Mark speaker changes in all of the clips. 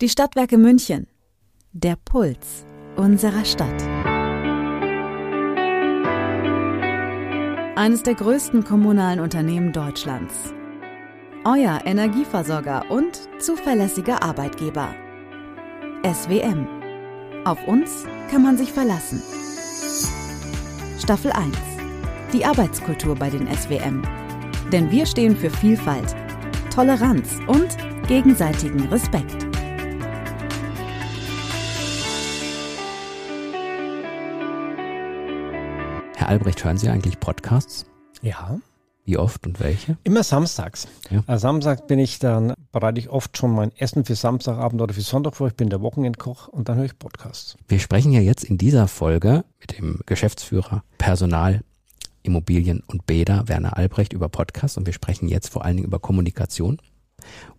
Speaker 1: Die Stadtwerke München. Der Puls unserer Stadt. Eines der größten kommunalen Unternehmen Deutschlands. Euer Energieversorger und zuverlässiger Arbeitgeber. SWM. Auf uns kann man sich verlassen. Staffel 1. Die Arbeitskultur bei den SWM. Denn wir stehen für Vielfalt, Toleranz und gegenseitigen Respekt.
Speaker 2: Herr Albrecht, hören Sie eigentlich Podcasts?
Speaker 3: Ja.
Speaker 2: Wie oft und welche?
Speaker 3: Immer samstags. Ja. Also Samstag bin ich dann, bereite ich oft schon mein Essen für Samstagabend oder für Sonntag vor. Ich bin der Wochenendkoch und dann höre ich Podcasts.
Speaker 2: Wir sprechen ja jetzt in dieser Folge mit dem Geschäftsführer Personal, Immobilien und Bäder, Werner Albrecht, über Podcasts und wir sprechen jetzt vor allen Dingen über Kommunikation.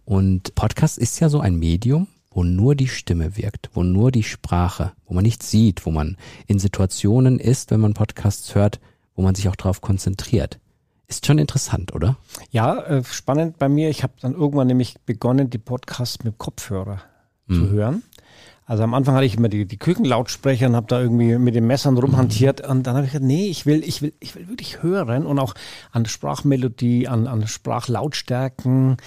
Speaker 2: Und Podcast ist ja so ein Medium, wo nur die Stimme wirkt, wo nur die Sprache, wo man nichts sieht, wo man in Situationen ist, wenn man Podcasts hört, wo man sich auch darauf konzentriert. Ist schon interessant, oder?
Speaker 3: Ja, äh, spannend bei mir. Ich habe dann irgendwann nämlich begonnen, die Podcasts mit Kopfhörer mhm. zu hören. Also am Anfang hatte ich immer die, die Küchenlautsprecher und habe da irgendwie mit den Messern rumhantiert. Und dann habe ich gesagt, nee, ich will, ich will, ich will wirklich hören und auch an Sprachmelodie, an, an Sprachlautstärken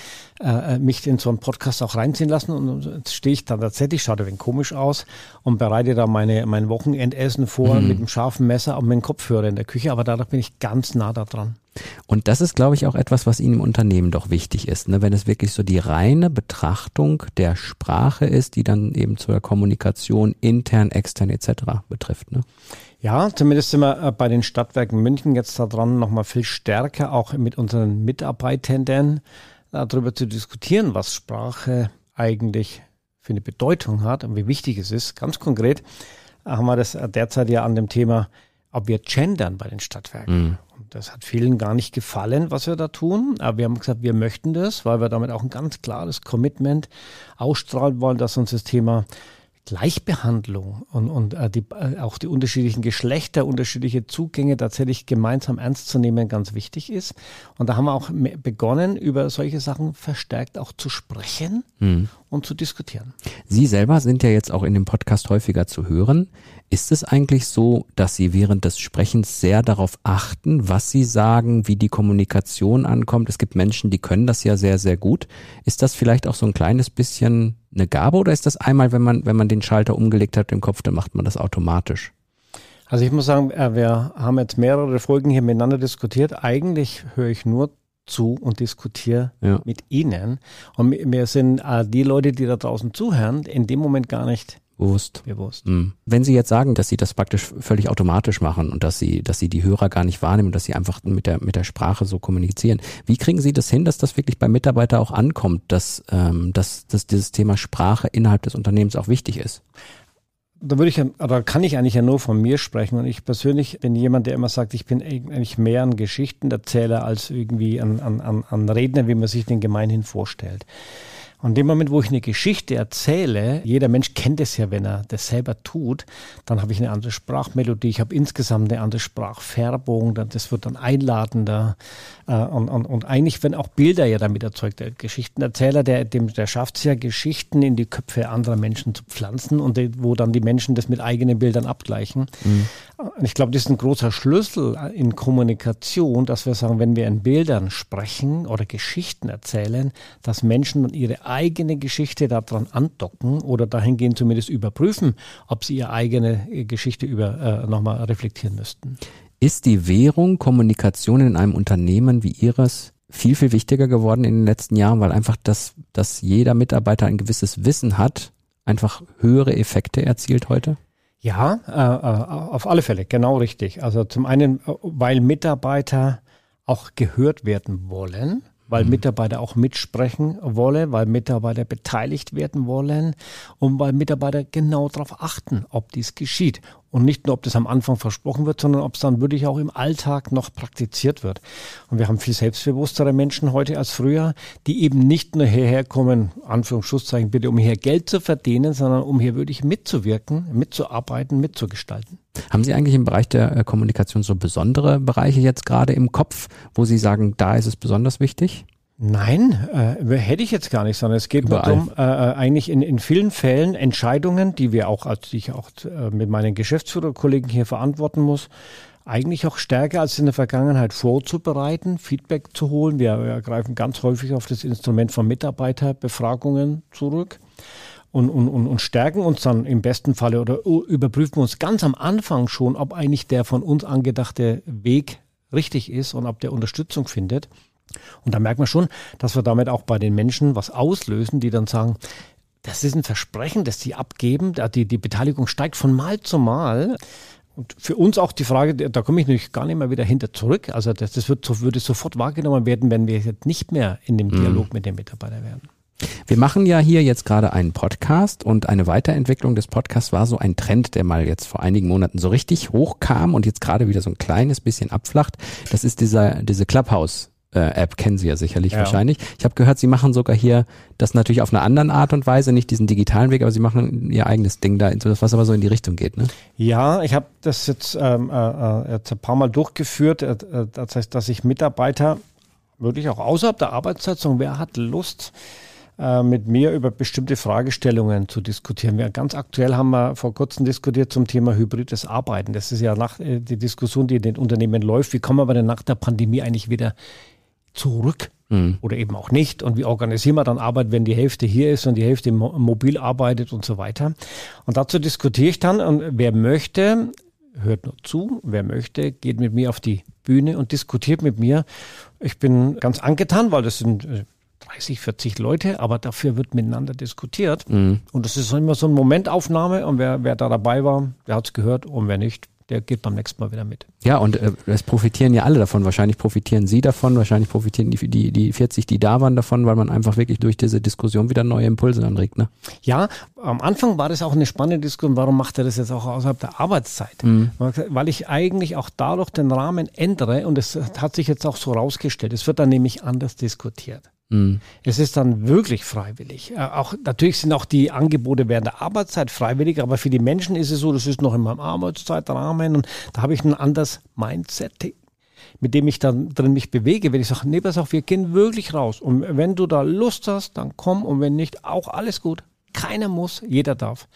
Speaker 3: äh, mich in so einen Podcast auch reinziehen lassen. Und jetzt stehe ich da tatsächlich, schaut ein wenig komisch aus und bereite da meine, mein Wochenendessen vor mhm. mit einem scharfen Messer und mit dem Kopfhörer in der Küche. Aber dadurch bin ich ganz nah da dran.
Speaker 2: Und das ist, glaube ich, auch etwas, was Ihnen im Unternehmen doch wichtig ist, ne? wenn es wirklich so die reine Betrachtung der Sprache ist, die dann eben zur Kommunikation intern, extern etc. betrifft. Ne?
Speaker 3: Ja, zumindest sind wir äh, bei den Stadtwerken München jetzt da dran, nochmal viel stärker auch mit unseren Mitarbeitenden darüber zu diskutieren, was Sprache eigentlich für eine Bedeutung hat und wie wichtig es ist. Ganz konkret haben wir das derzeit ja an dem Thema, ob wir gendern bei den Stadtwerken. Mhm. Das hat vielen gar nicht gefallen, was wir da tun. Aber wir haben gesagt, wir möchten das, weil wir damit auch ein ganz klares Commitment ausstrahlen wollen, dass uns das Thema Gleichbehandlung und, und äh, die, äh, auch die unterschiedlichen Geschlechter, unterschiedliche Zugänge tatsächlich gemeinsam ernst zu nehmen, ganz wichtig ist. Und da haben wir auch begonnen, über solche Sachen verstärkt auch zu sprechen mhm. und zu diskutieren.
Speaker 2: Sie selber sind ja jetzt auch in dem Podcast häufiger zu hören. Ist es eigentlich so, dass Sie während des Sprechens sehr darauf achten, was Sie sagen, wie die Kommunikation ankommt? Es gibt Menschen, die können das ja sehr, sehr gut. Ist das vielleicht auch so ein kleines bisschen eine Gabe oder ist das einmal, wenn man, wenn man den Schalter umgelegt hat im Kopf, dann macht man das automatisch?
Speaker 3: Also ich muss sagen, äh, wir haben jetzt mehrere Folgen hier miteinander diskutiert. Eigentlich höre ich nur zu und diskutiere ja. mit Ihnen. Und wir sind äh, die Leute, die da draußen zuhören, in dem Moment gar nicht
Speaker 2: Bewusst.
Speaker 3: Bewusst.
Speaker 2: Mhm. Wenn Sie jetzt sagen, dass Sie das praktisch völlig automatisch machen und dass Sie, dass Sie die Hörer gar nicht wahrnehmen dass Sie einfach mit der, mit der Sprache so kommunizieren, wie kriegen Sie das hin, dass das wirklich beim Mitarbeiter auch ankommt, dass, ähm, dass, dass dieses Thema Sprache innerhalb des Unternehmens auch wichtig ist?
Speaker 3: da würde ich, oder kann ich eigentlich ja nur von mir sprechen. Und ich persönlich bin jemand, der immer sagt, ich bin eigentlich mehr ein Geschichtenerzähler als irgendwie ein, ein, ein Redner, wie man sich den gemeinhin vorstellt. Und in dem Moment, wo ich eine Geschichte erzähle, jeder Mensch kennt es ja, wenn er das selber tut, dann habe ich eine andere Sprachmelodie, ich habe insgesamt eine andere Sprachfärbung, das wird dann einladender. Äh, und, und, und eigentlich werden auch Bilder ja damit erzeugt. Der Geschichtenerzähler, der, dem, der schafft es ja, Geschichten in die Köpfe anderer Menschen zu pflanzen und wo dann die Menschen das mit eigenen Bildern abgleichen. Mhm. Ich glaube, das ist ein großer Schlüssel in Kommunikation, dass wir sagen, wenn wir in Bildern sprechen oder Geschichten erzählen, dass Menschen ihre eigene Geschichte daran andocken oder dahingehend zumindest überprüfen, ob sie ihre eigene äh, Geschichte über äh, nochmal reflektieren müssten.
Speaker 2: Ist die Währung Kommunikation in einem Unternehmen wie Ihres viel, viel wichtiger geworden in den letzten Jahren, weil einfach das, dass jeder Mitarbeiter ein gewisses Wissen hat, einfach höhere Effekte erzielt heute?
Speaker 3: Ja, äh, äh, auf alle Fälle, genau richtig. Also zum einen, äh, weil Mitarbeiter auch gehört werden wollen weil. Mitarbeiter auch mitsprechen wollen, weil Mitarbeiter beteiligt werden wollen und weil Mitarbeiter genau darauf achten, ob dies geschieht. Und nicht nur, ob das am Anfang versprochen wird, sondern ob es dann wirklich auch im Alltag noch praktiziert wird. Und wir haben viel selbstbewusstere Menschen heute als früher, die eben nicht nur hierher kommen, Anführungszeichen bitte, um hier Geld zu verdienen, sondern um hier wirklich mitzuwirken, mitzuarbeiten, mitzugestalten.
Speaker 2: Haben Sie eigentlich im Bereich der äh, Kommunikation so besondere Bereiche jetzt gerade im Kopf, wo Sie sagen, da ist es besonders wichtig?
Speaker 3: Nein, äh, hätte ich jetzt gar nicht, sondern es geht nur darum, äh, äh, eigentlich in, in vielen Fällen Entscheidungen, die wir auch, als ich auch äh, mit meinen Geschäftsführerkollegen hier verantworten muss, eigentlich auch stärker als in der Vergangenheit vorzubereiten, Feedback zu holen. Wir, wir greifen ganz häufig auf das Instrument von Mitarbeiterbefragungen zurück und, und, und, und stärken uns dann im besten Falle oder überprüfen uns ganz am Anfang schon, ob eigentlich der von uns angedachte Weg richtig ist und ob der Unterstützung findet. Und da merkt man schon, dass wir damit auch bei den Menschen was auslösen, die dann sagen, das ist ein Versprechen, das sie abgeben. Die, die Beteiligung steigt von Mal zu Mal. Und für uns auch die Frage, da komme ich natürlich gar nicht mehr wieder hinter zurück. Also das, das wird, würde sofort wahrgenommen werden, wenn wir jetzt nicht mehr in dem mhm. Dialog mit den Mitarbeitern werden.
Speaker 2: Wir machen ja hier jetzt gerade einen Podcast und eine Weiterentwicklung des Podcasts war so ein Trend, der mal jetzt vor einigen Monaten so richtig hochkam und jetzt gerade wieder so ein kleines bisschen abflacht. Das ist dieser, diese Clubhouse App kennen Sie ja sicherlich ja. wahrscheinlich. Ich habe gehört, Sie machen sogar hier das natürlich auf einer anderen Art und Weise, nicht diesen digitalen Weg, aber Sie machen Ihr eigenes Ding da, was aber so in die Richtung geht. Ne?
Speaker 3: Ja, ich habe das jetzt, ähm, äh, äh, jetzt ein paar Mal durchgeführt. Äh, äh, das heißt, dass ich Mitarbeiter wirklich auch außerhalb der Arbeitszeit sagen, wer hat Lust, äh, mit mir über bestimmte Fragestellungen zu diskutieren. Wir ganz aktuell haben wir vor kurzem diskutiert zum Thema hybrides Arbeiten. Das ist ja nach, die Diskussion, die in den Unternehmen läuft. Wie kommen wir denn nach der Pandemie eigentlich wieder zurück mhm. oder eben auch nicht. Und wie organisieren wir dann Arbeit, wenn die Hälfte hier ist und die Hälfte mobil arbeitet und so weiter. Und dazu diskutiere ich dann und wer möchte, hört nur zu. Wer möchte, geht mit mir auf die Bühne und diskutiert mit mir. Ich bin ganz angetan, weil das sind 30, äh, 40 Leute, aber dafür wird miteinander diskutiert. Mhm. Und das ist immer so eine Momentaufnahme und wer, wer da dabei war, der hat es gehört und wer nicht, der geht beim nächsten Mal wieder mit.
Speaker 2: Ja, und äh, es profitieren ja alle davon. Wahrscheinlich profitieren Sie davon, wahrscheinlich profitieren die, die, die 40, die da waren, davon, weil man einfach wirklich durch diese Diskussion wieder neue Impulse anregt. Ne?
Speaker 3: Ja, am Anfang war das auch eine spannende Diskussion. Warum macht er das jetzt auch außerhalb der Arbeitszeit? Mhm. Weil ich eigentlich auch dadurch den Rahmen ändere und es hat sich jetzt auch so rausgestellt. Es wird dann nämlich anders diskutiert. Mhm. Es ist dann wirklich freiwillig. Äh, auch, natürlich sind auch die Angebote während der Arbeitszeit freiwillig, aber für die Menschen ist es so, das ist noch in meinem Arbeitszeitrahmen und da habe ich ein anderes Mindset, mit dem ich dann drin mich bewege. Wenn ich sage, nee, pass auf, wir gehen wirklich raus. Und wenn du da Lust hast, dann komm und wenn nicht, auch alles gut. Keiner muss, jeder darf.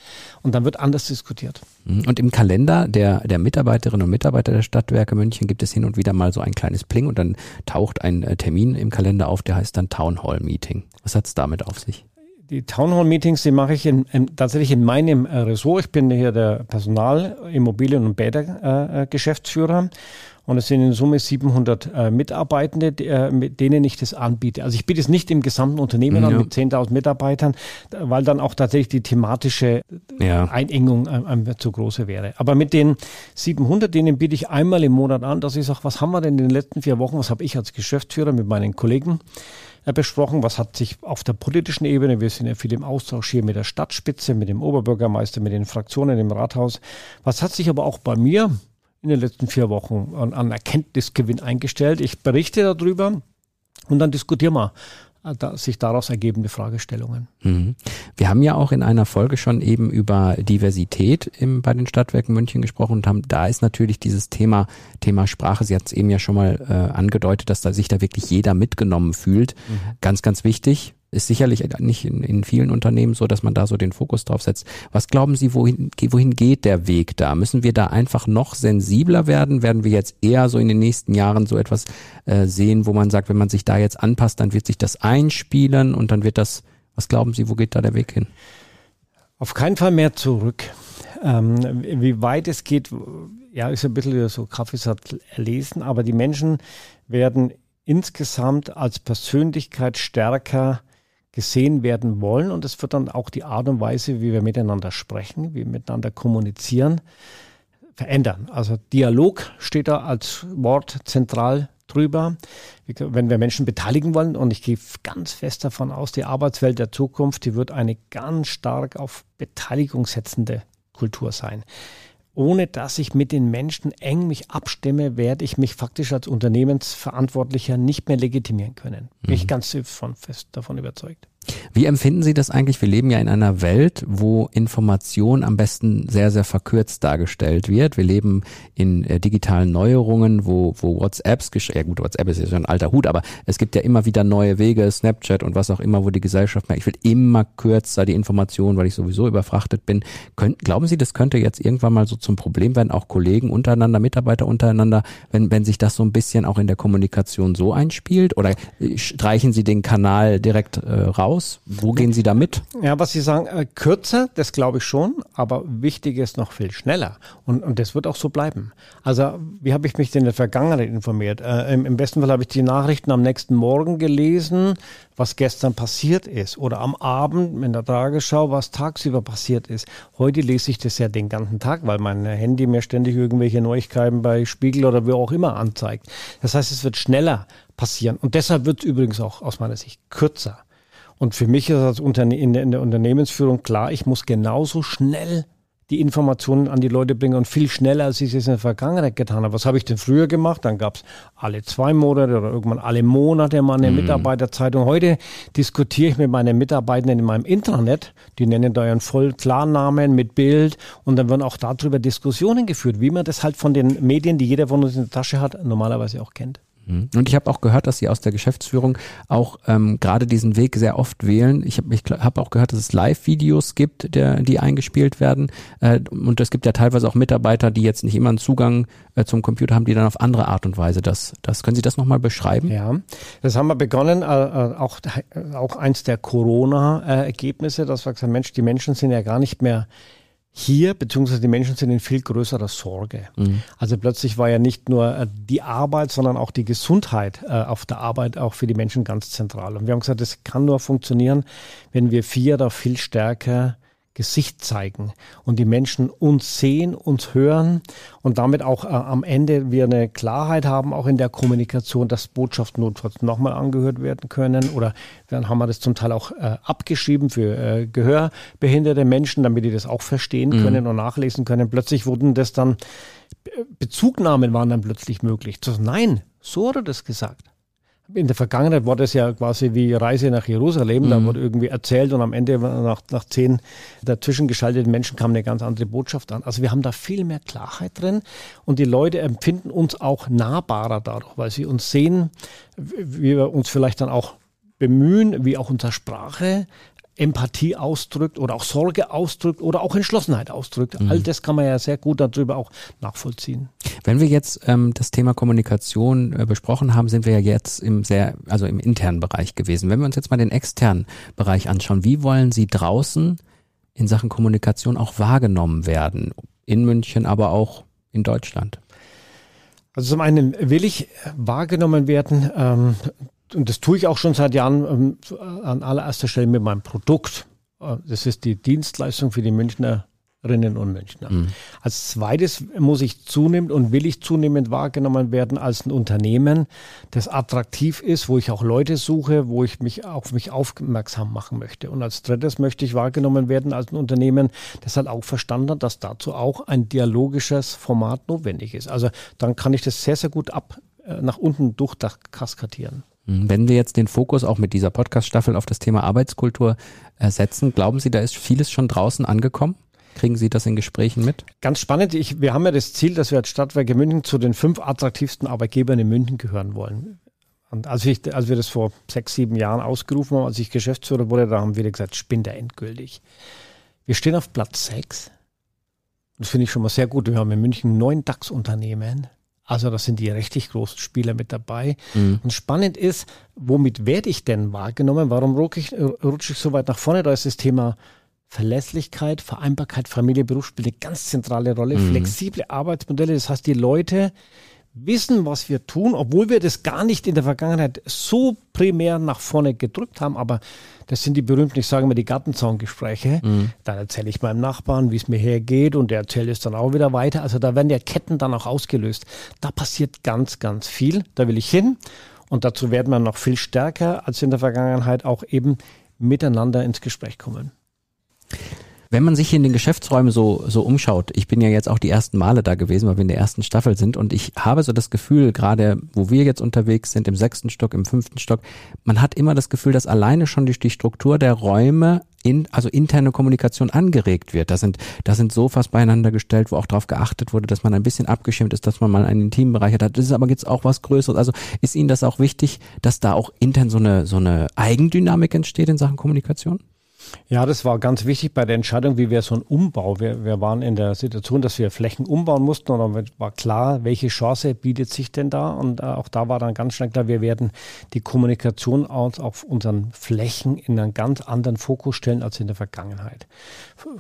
Speaker 3: Und dann wird anders diskutiert.
Speaker 2: Mhm. Und im Kalender der, der Mitarbeiterinnen und Mitarbeiter der Stadtwerke München gibt es hin und wieder mal so ein kleines Pling und dann taucht ein äh, Termin im Kalender auf, der heißt dann Town Hall Meeting. Was hat es damit auf sich?
Speaker 3: Die Town Hall Meetings, die mache ich in, in, tatsächlich in meinem äh, Ressort. Ich bin hier der Personal-, Immobilien- und Bäder-Geschäftsführer. Äh, und es sind in Summe 700 äh, Mitarbeitende, die, äh, mit denen ich das anbiete. Also ich biete es nicht im gesamten Unternehmen ja. an mit 10.000 Mitarbeitern, weil dann auch tatsächlich die thematische ja. Einengung äh, zu große wäre. Aber mit den 700, denen biete ich einmal im Monat an, dass ich sage, was haben wir denn in den letzten vier Wochen, was habe ich als Geschäftsführer mit meinen Kollegen äh, besprochen, was hat sich auf der politischen Ebene, wir sind ja viel im Austausch hier mit der Stadtspitze, mit dem Oberbürgermeister, mit den Fraktionen im Rathaus, was hat sich aber auch bei mir in den letzten vier Wochen an, an Erkenntnisgewinn eingestellt. Ich berichte darüber und dann diskutieren wir äh, sich daraus ergebende Fragestellungen.
Speaker 2: Mhm. Wir haben ja auch in einer Folge schon eben über Diversität im, bei den Stadtwerken München gesprochen und haben, da ist natürlich dieses Thema, Thema Sprache, Sie hat es eben ja schon mal äh, angedeutet, dass da sich da wirklich jeder mitgenommen fühlt. Mhm. Ganz, ganz wichtig ist sicherlich nicht in, in vielen Unternehmen so, dass man da so den Fokus drauf setzt. Was glauben Sie, wohin, wohin geht der Weg da? Müssen wir da einfach noch sensibler werden? Werden wir jetzt eher so in den nächsten Jahren so etwas äh, sehen, wo man sagt, wenn man sich da jetzt anpasst, dann wird sich das einspielen und dann wird das, was glauben Sie, wo geht da der Weg hin?
Speaker 3: Auf keinen Fall mehr zurück. Ähm, wie weit es geht, ja, ist ein bisschen so Kaffeesatz erlesen, aber die Menschen werden insgesamt als Persönlichkeit stärker gesehen werden wollen. Und es wird dann auch die Art und Weise, wie wir miteinander sprechen, wie wir miteinander kommunizieren, verändern. Also Dialog steht da als Wort zentral drüber. Wenn wir Menschen beteiligen wollen, und ich gehe ganz fest davon aus, die Arbeitswelt der Zukunft, die wird eine ganz stark auf Beteiligung setzende Kultur sein ohne dass ich mit den Menschen eng mich abstimme, werde ich mich faktisch als Unternehmensverantwortlicher nicht mehr legitimieren können. Bin ich mhm. ganz von, fest davon überzeugt.
Speaker 2: Wie empfinden Sie das eigentlich? Wir leben ja in einer Welt, wo Information am besten sehr, sehr verkürzt dargestellt wird. Wir leben in äh, digitalen Neuerungen, wo, wo WhatsApps, ja gut, WhatsApp ist ja schon ein alter Hut, aber es gibt ja immer wieder neue Wege, Snapchat und was auch immer, wo die Gesellschaft merkt, ich will immer kürzer die Information, weil ich sowieso überfrachtet bin. Könnt, glauben Sie, das könnte jetzt irgendwann mal so zum Problem werden, auch Kollegen untereinander, Mitarbeiter untereinander, wenn, wenn sich das so ein bisschen auch in der Kommunikation so einspielt? Oder äh, streichen Sie den Kanal direkt äh, raus? Wo gehen Sie da mit?
Speaker 3: Ja, was Sie sagen, äh, kürzer, das glaube ich schon, aber wichtig ist noch viel schneller. Und, und das wird auch so bleiben. Also, wie habe ich mich denn in der Vergangenheit informiert? Äh, im, Im besten Fall habe ich die Nachrichten am nächsten Morgen gelesen, was gestern passiert ist. Oder am Abend in der Tagesschau, was tagsüber passiert ist. Heute lese ich das ja den ganzen Tag, weil mein Handy mir ständig irgendwelche Neuigkeiten bei Spiegel oder wie auch immer anzeigt. Das heißt, es wird schneller passieren. Und deshalb wird es übrigens auch aus meiner Sicht kürzer. Und für mich ist als Unterne in, der, Unternehmensführung klar, ich muss genauso schnell die Informationen an die Leute bringen und viel schneller, als ich es in der Vergangenheit getan habe. Was habe ich denn früher gemacht? Dann gab es alle zwei Monate oder irgendwann alle Monate mal eine mhm. Mitarbeiterzeitung. Heute diskutiere ich mit meinen Mitarbeitenden in meinem Intranet. Die nennen da ihren voll Klarnamen mit Bild und dann werden auch darüber Diskussionen geführt, wie man das halt von den Medien, die jeder von uns in der Tasche hat, normalerweise auch kennt.
Speaker 2: Mhm. Und ich habe auch gehört, dass Sie aus der Geschäftsführung auch ähm, gerade diesen Weg sehr oft wählen. Ich habe hab auch gehört, dass es Live-Videos gibt, der, die eingespielt werden. Äh, und es gibt ja teilweise auch Mitarbeiter, die jetzt nicht immer einen Zugang äh, zum Computer haben, die dann auf andere Art und Weise das. das können Sie das nochmal beschreiben?
Speaker 3: Ja, das haben wir begonnen, äh, äh auch, auch eins der Corona-Ergebnisse, dass wir gesagt haben, Mensch, die Menschen sind ja gar nicht mehr hier, beziehungsweise die Menschen sind in viel größerer Sorge. Mhm. Also plötzlich war ja nicht nur äh, die Arbeit, sondern auch die Gesundheit äh, auf der Arbeit auch für die Menschen ganz zentral. Und wir haben gesagt, das kann nur funktionieren, wenn wir vier da viel stärker Gesicht zeigen und die Menschen uns sehen, uns hören und damit auch äh, am Ende wir eine Klarheit haben, auch in der Kommunikation, dass Botschaften notfalls nochmal angehört werden können oder dann haben wir das zum Teil auch äh, abgeschrieben für äh, gehörbehinderte Menschen, damit die das auch verstehen mhm. können und nachlesen können. Plötzlich wurden das dann, Bezugnahmen waren dann plötzlich möglich. Nein, so hat er das gesagt in der Vergangenheit war das ja quasi wie Reise nach Jerusalem. Mhm. Da wurde irgendwie erzählt und am Ende nach, nach zehn dazwischen geschalteten Menschen kam eine ganz andere Botschaft an. Also wir haben da viel mehr Klarheit drin und die Leute empfinden uns auch nahbarer dadurch, weil sie uns sehen, wie wir uns vielleicht dann auch bemühen, wie auch unsere Sprache Empathie ausdrückt oder auch Sorge ausdrückt oder auch Entschlossenheit ausdrückt. Mhm. All das kann man ja sehr gut darüber auch nachvollziehen.
Speaker 2: Wenn wir jetzt ähm, das Thema Kommunikation äh, besprochen haben, sind wir ja jetzt im sehr, also im internen Bereich gewesen. Wenn wir uns jetzt mal den externen Bereich anschauen, wie wollen Sie draußen in Sachen Kommunikation auch wahrgenommen werden? In München, aber auch in Deutschland?
Speaker 3: Also zum einen will ich wahrgenommen werden ähm, und das tue ich auch schon seit Jahren ähm, an allererster Stelle mit meinem Produkt. Äh, das ist die Dienstleistung für die Münchnerinnen und Münchner. Mhm. Als zweites muss ich zunehmend und will ich zunehmend wahrgenommen werden als ein Unternehmen, das attraktiv ist, wo ich auch Leute suche, wo ich mich auf mich aufmerksam machen möchte. Und als drittes möchte ich wahrgenommen werden als ein Unternehmen, das halt auch verstanden hat, dass dazu auch ein dialogisches Format notwendig ist. Also dann kann ich das sehr, sehr gut ab äh, nach unten durchkaskadieren.
Speaker 2: Mhm. Wenn wir jetzt den Fokus auch mit dieser Podcast-Staffel auf das Thema Arbeitskultur setzen, glauben Sie, da ist vieles schon draußen angekommen? Kriegen Sie das in Gesprächen mit?
Speaker 3: Ganz spannend. Ich, wir haben ja das Ziel, dass wir als Stadtwerke München zu den fünf attraktivsten Arbeitgebern in München gehören wollen. Und als, ich, als wir das vor sechs, sieben Jahren ausgerufen haben, als ich Geschäftsführer wurde, da haben wir gesagt, spinnt er endgültig. Wir stehen auf Platz sechs. Das finde ich schon mal sehr gut. Wir haben in München neun DAX-Unternehmen. Also das sind die richtig großen Spieler mit dabei. Mhm. Und spannend ist, womit werde ich denn wahrgenommen? Warum rutsche ich, rutsche ich so weit nach vorne? Da ist das Thema Verlässlichkeit, Vereinbarkeit, Familie, Beruf spielt eine ganz zentrale Rolle. Mhm. Flexible Arbeitsmodelle, das heißt, die Leute wissen, was wir tun, obwohl wir das gar nicht in der Vergangenheit so primär nach vorne gedrückt haben, aber das sind die berühmten, ich sage mal, die Gartenzaungespräche. Mhm. Dann erzähle ich meinem Nachbarn, wie es mir hergeht und der erzählt es dann auch wieder weiter. Also da werden ja Ketten dann auch ausgelöst. Da passiert ganz, ganz viel. Da will ich hin. Und dazu werden wir noch viel stärker als in der Vergangenheit auch eben miteinander ins Gespräch kommen.
Speaker 2: Wenn man sich hier in den Geschäftsräumen so, so umschaut, ich bin ja jetzt auch die ersten Male da gewesen, weil wir in der ersten Staffel sind und ich habe so das Gefühl, gerade wo wir jetzt unterwegs sind, im sechsten Stock, im fünften Stock, man hat immer das Gefühl, dass alleine schon durch die Struktur der Räume in, also interne Kommunikation angeregt wird. Da sind, da sind Sofas beieinander gestellt, wo auch darauf geachtet wurde, dass man ein bisschen abgeschirmt ist, dass man mal einen intimen Bereich hat. Das ist aber jetzt auch was Größeres. Also ist Ihnen das auch wichtig, dass da auch intern so eine, so eine Eigendynamik entsteht in Sachen Kommunikation?
Speaker 3: Ja, das war ganz wichtig bei der Entscheidung, wie wir so einen Umbau. Wir, wir waren in der Situation, dass wir Flächen umbauen mussten und dann war klar, welche Chance bietet sich denn da. Und äh, auch da war dann ganz schnell klar, wir werden die Kommunikation auf unseren Flächen in einen ganz anderen Fokus stellen als in der Vergangenheit.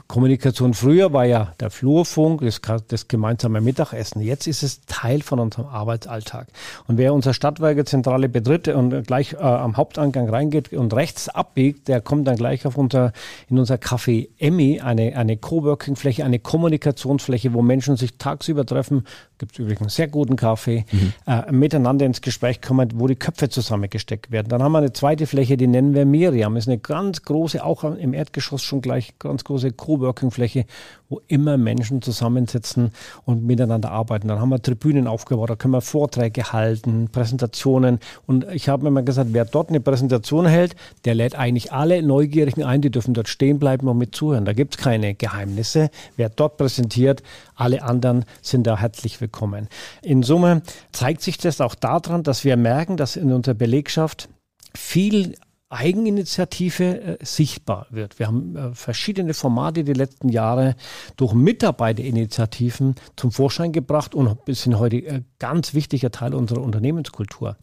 Speaker 3: Kommunikation früher war ja der Flurfunk, das, das gemeinsame Mittagessen. Jetzt ist es Teil von unserem Arbeitsalltag. Und wer unsere Stadtwerke-Zentrale betritt und gleich äh, am Hauptangang reingeht und rechts abbiegt, der kommt dann gleich auf unser unser, in unser Café Emmy eine, eine Coworking-Fläche, eine Kommunikationsfläche, wo Menschen sich tagsüber treffen. Gibt es übrigens einen sehr guten Kaffee, mhm. äh, miteinander ins Gespräch kommen, wo die Köpfe zusammengesteckt werden. Dann haben wir eine zweite Fläche, die nennen wir Miriam. Ist eine ganz große, auch im Erdgeschoss schon gleich ganz große Coworking-Fläche, wo immer Menschen zusammensitzen und miteinander arbeiten. Dann haben wir Tribünen aufgebaut, da können wir Vorträge halten, Präsentationen. Und ich habe mir mal gesagt, wer dort eine Präsentation hält, der lädt eigentlich alle Neugierigen ein, die dürfen dort stehen bleiben und mit zuhören. Da gibt es keine Geheimnisse. Wer dort präsentiert, alle anderen sind da herzlich willkommen. In Summe zeigt sich das auch daran, dass wir merken, dass in unserer Belegschaft viel Eigeninitiative äh, sichtbar wird. Wir haben äh, verschiedene Formate die letzten Jahre durch Mitarbeiterinitiativen zum Vorschein gebracht und sind heute äh, ganz wichtiger Teil unserer Unternehmenskultur.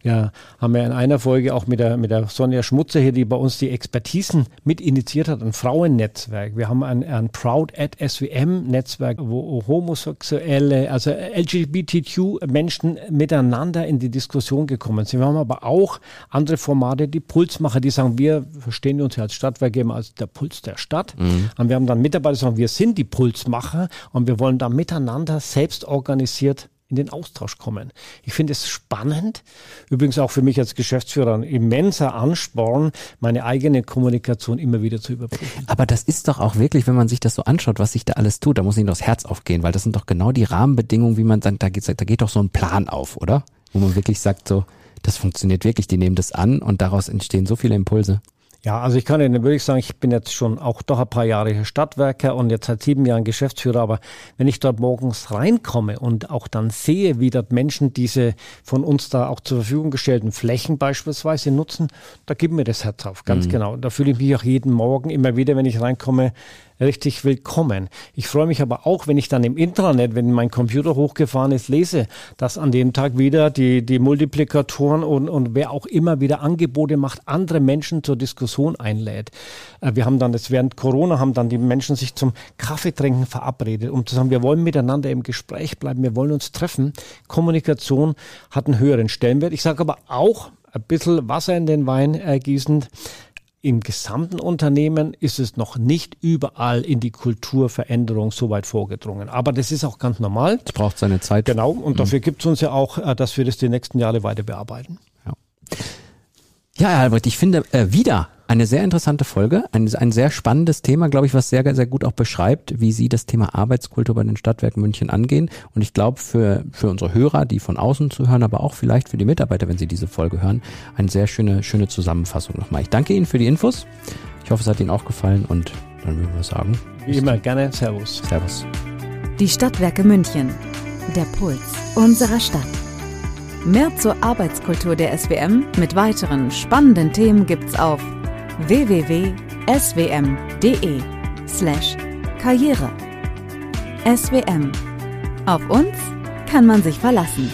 Speaker 3: Wir haben ja in einer Folge auch mit der, mit der Sonja Schmutzer hier, die bei uns die Expertisen mit initiiert hat, ein Frauennetzwerk. Wir haben ein, ein Proud at SWM Netzwerk, wo homosexuelle, also LGBTQ Menschen miteinander in die Diskussion gekommen sind. Wir haben aber auch andere Formate, die Puls Pulsmacher, die sagen, wir verstehen uns ja als Stadtwerke immer als der Puls der Stadt. Mhm. Und wir haben dann Mitarbeiter, die sagen, wir sind die Pulsmacher und wir wollen da miteinander selbst organisiert in den Austausch kommen. Ich finde es spannend, übrigens auch für mich als Geschäftsführer ein immenser Ansporn, meine eigene Kommunikation immer wieder zu überprüfen.
Speaker 2: Aber das ist doch auch wirklich, wenn man sich das so anschaut, was sich da alles tut, da muss Ihnen das Herz aufgehen, weil das sind doch genau die Rahmenbedingungen, wie man sagt, da geht, da geht doch so ein Plan auf, oder? Wo man wirklich sagt so, das funktioniert wirklich, die nehmen das an und daraus entstehen so viele Impulse.
Speaker 3: Ja, also ich kann Ihnen wirklich sagen, ich bin jetzt schon auch doch ein paar Jahre Stadtwerker und jetzt seit sieben Jahren Geschäftsführer, aber wenn ich dort morgens reinkomme und auch dann sehe, wie dort Menschen diese von uns da auch zur Verfügung gestellten Flächen beispielsweise nutzen, da gibt mir das Herz auf, ganz mhm. genau. Da fühle ich mich auch jeden Morgen immer wieder, wenn ich reinkomme, richtig willkommen. Ich freue mich aber auch, wenn ich dann im Intranet, wenn mein Computer hochgefahren ist, lese, dass an dem Tag wieder die, die Multiplikatoren und, und wer auch immer wieder Angebote macht, andere Menschen zur Diskussion einlädt. Äh, wir haben dann, das während Corona, haben dann die Menschen sich zum Kaffeetrinken verabredet, um zu sagen, wir wollen miteinander im Gespräch bleiben, wir wollen uns treffen. Kommunikation hat einen höheren Stellenwert. Ich sage aber auch, ein bisschen Wasser in den Wein äh, im gesamten Unternehmen ist es noch nicht überall in die Kulturveränderung so weit vorgedrungen. Aber das ist auch ganz normal.
Speaker 2: Es braucht seine Zeit.
Speaker 3: Genau. Und mhm. dafür gibt es uns ja auch, äh, dass wir das die nächsten Jahre weiter bearbeiten.
Speaker 2: Ja, ja Herr Albrecht, ich finde äh, wieder eine sehr interessante Folge, ein, ein sehr spannendes Thema, glaube ich, was sehr, sehr gut auch beschreibt, wie Sie das Thema Arbeitskultur bei den Stadtwerken München angehen. Und ich glaube, für, für unsere Hörer, die von außen zuhören, aber auch vielleicht für die Mitarbeiter, wenn sie diese Folge hören, eine sehr schöne, schöne Zusammenfassung nochmal. Ich danke Ihnen für die Infos. Ich hoffe, es hat Ihnen auch gefallen und dann würden wir sagen.
Speaker 3: Wie immer, gerne. Servus.
Speaker 2: Servus.
Speaker 1: Die Stadtwerke München. Der Puls unserer Stadt. Mehr zur Arbeitskultur der SWM mit weiteren spannenden Themen gibt's auf www.swm.de slash Karriere. SWM. Auf uns kann man sich verlassen.